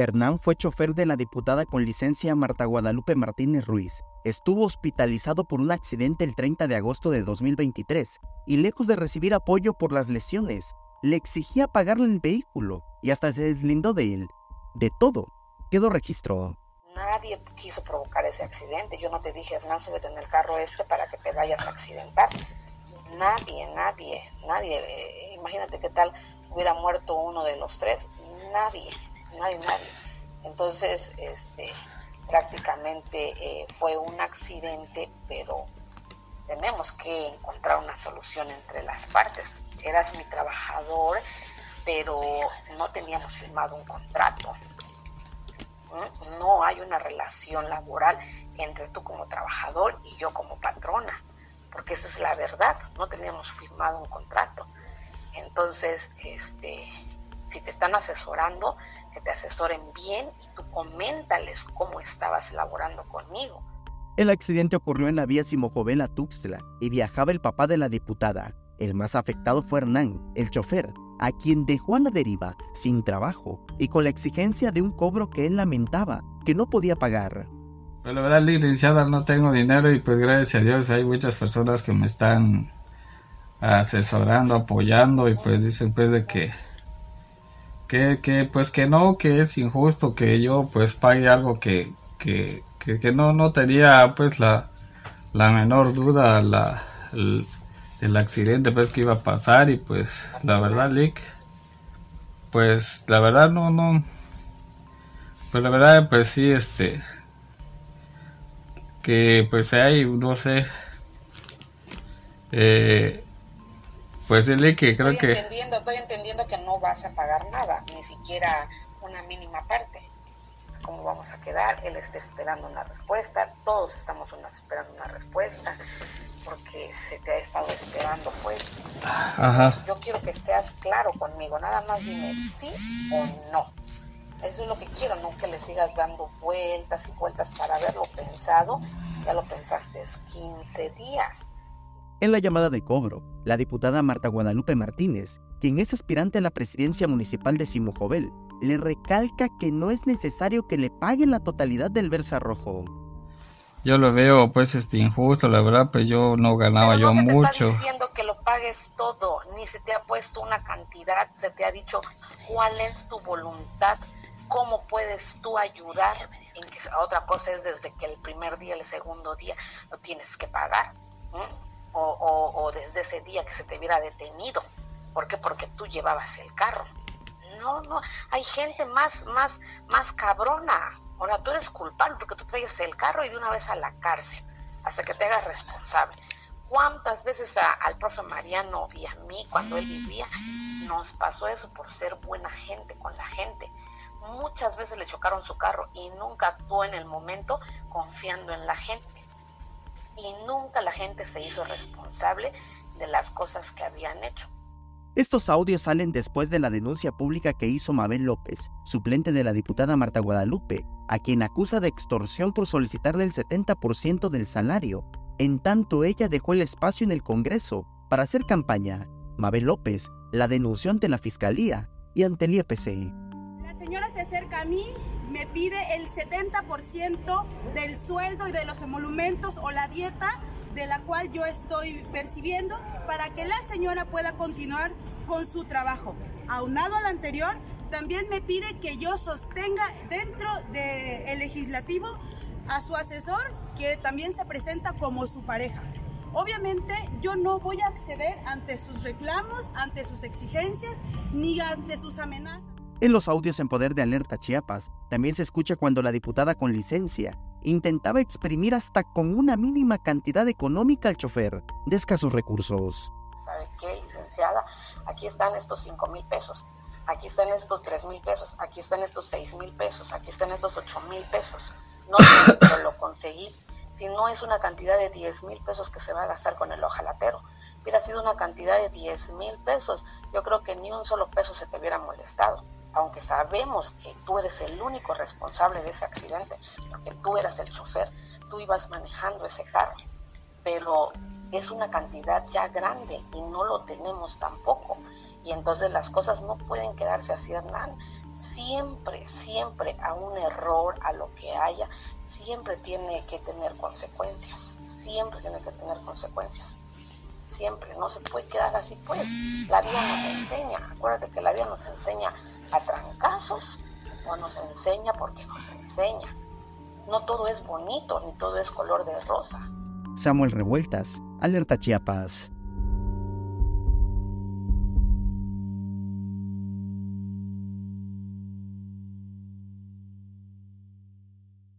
Hernán fue chofer de la diputada con licencia Marta Guadalupe Martínez Ruiz. Estuvo hospitalizado por un accidente el 30 de agosto de 2023 y lejos de recibir apoyo por las lesiones, le exigía pagarle el vehículo y hasta se deslindó de él. De todo, quedó registro. Nadie quiso provocar ese accidente. Yo no te dije, Hernán, súbete en el carro este para que te vayas a accidentar. Nadie, nadie, nadie. Eh, imagínate qué tal hubiera muerto uno de los tres. Nadie, nadie, nadie. Entonces, este, prácticamente eh, fue un accidente, pero tenemos que encontrar una solución entre las partes. Eras mi trabajador, pero no teníamos firmado un contrato. No hay una relación laboral entre tú como trabajador y yo como patrona, porque esa es la verdad, no teníamos firmado un contrato. Entonces, este, si te están asesorando, que te asesoren bien y tú coméntales cómo estabas elaborando conmigo. El accidente ocurrió en la vía Simojovel a Tuxtla y viajaba el papá de la diputada. El más afectado fue Hernán, el chofer, a quien dejó a la deriva, sin trabajo y con la exigencia de un cobro que él lamentaba que no podía pagar. Pero la verdad, licenciada, no tengo dinero y pues gracias a Dios hay muchas personas que me están asesorando, apoyando y pues dicen pues de que que, que pues que no, que es injusto que yo pues pague algo que, que, que, no, no tenía pues la, la menor duda la, el, accidente pues que iba a pasar y pues la verdad Lick pues la verdad no, no pues la verdad pues sí este que pues hay no sé eh, pues dile que creo estoy que... Entendiendo, estoy entendiendo que no vas a pagar nada, ni siquiera una mínima parte. ¿Cómo vamos a quedar? Él está esperando una respuesta, todos estamos esperando una respuesta, porque se te ha estado esperando, pues. Ajá. Yo quiero que estés claro conmigo, nada más dime sí o no. Eso es lo que quiero, no que le sigas dando vueltas y vueltas para haberlo pensado. Ya lo pensaste 15 días en la llamada de cobro, la diputada Marta Guadalupe Martínez, quien es aspirante a la presidencia municipal de Simujovel, le recalca que no es necesario que le paguen la totalidad del Versa Rojo. Yo lo veo pues este injusto, la verdad, pues yo no ganaba no yo se te mucho. Está diciendo que lo pagues todo, ni se te ha puesto una cantidad, se te ha dicho cuál es tu voluntad, cómo puedes tú ayudar. En que otra cosa es desde que el primer día, el segundo día, lo tienes que pagar o, desde ese día que se te hubiera detenido. ¿Por qué? Porque tú llevabas el carro. No, no, hay gente más, más, más cabrona. Ahora tú eres culpable porque tú traes el carro y de una vez a la cárcel, hasta que te hagas responsable. ¿Cuántas veces al profe Mariano y a mí, cuando él vivía, nos pasó eso por ser buena gente con la gente? Muchas veces le chocaron su carro y nunca actuó en el momento confiando en la gente y nunca la gente se hizo responsable de las cosas que habían hecho. Estos audios salen después de la denuncia pública que hizo Mabel López, suplente de la diputada Marta Guadalupe, a quien acusa de extorsión por solicitarle el 70% del salario, en tanto ella dejó el espacio en el Congreso para hacer campaña. Mabel López la denunció ante la Fiscalía y ante el IEPC. Señora se acerca a mí me pide el 70% del sueldo y de los emolumentos o la dieta de la cual yo estoy percibiendo para que la señora pueda continuar con su trabajo. Aunado al anterior, también me pide que yo sostenga dentro del legislativo a su asesor, que también se presenta como su pareja. Obviamente yo no voy a acceder ante sus reclamos, ante sus exigencias, ni ante sus amenazas. En los audios en poder de Alerta Chiapas, también se escucha cuando la diputada con licencia intentaba exprimir hasta con una mínima cantidad económica al chofer de escasos recursos. ¿Sabe qué, licenciada? Aquí están estos 5 mil pesos, aquí están estos 3 mil pesos, aquí están estos 6 mil pesos, aquí están estos 8 mil pesos. No pero lo conseguí. Si no es una cantidad de 10 mil pesos que se va a gastar con el ojalatero, hubiera sido una cantidad de 10 mil pesos, yo creo que ni un solo peso se te hubiera molestado aunque sabemos que tú eres el único responsable de ese accidente, porque tú eras el chofer, tú ibas manejando ese carro, pero es una cantidad ya grande y no lo tenemos tampoco. Y entonces las cosas no pueden quedarse así, Hernán. siempre, siempre a un error, a lo que haya, siempre tiene que tener consecuencias, siempre tiene que tener consecuencias, siempre, no se puede quedar así pues, la vida nos enseña, acuérdate que la vida nos enseña a trancazos o nos enseña porque nos enseña, no todo es bonito ni todo es color de rosa. Samuel Revueltas, Alerta Chiapas.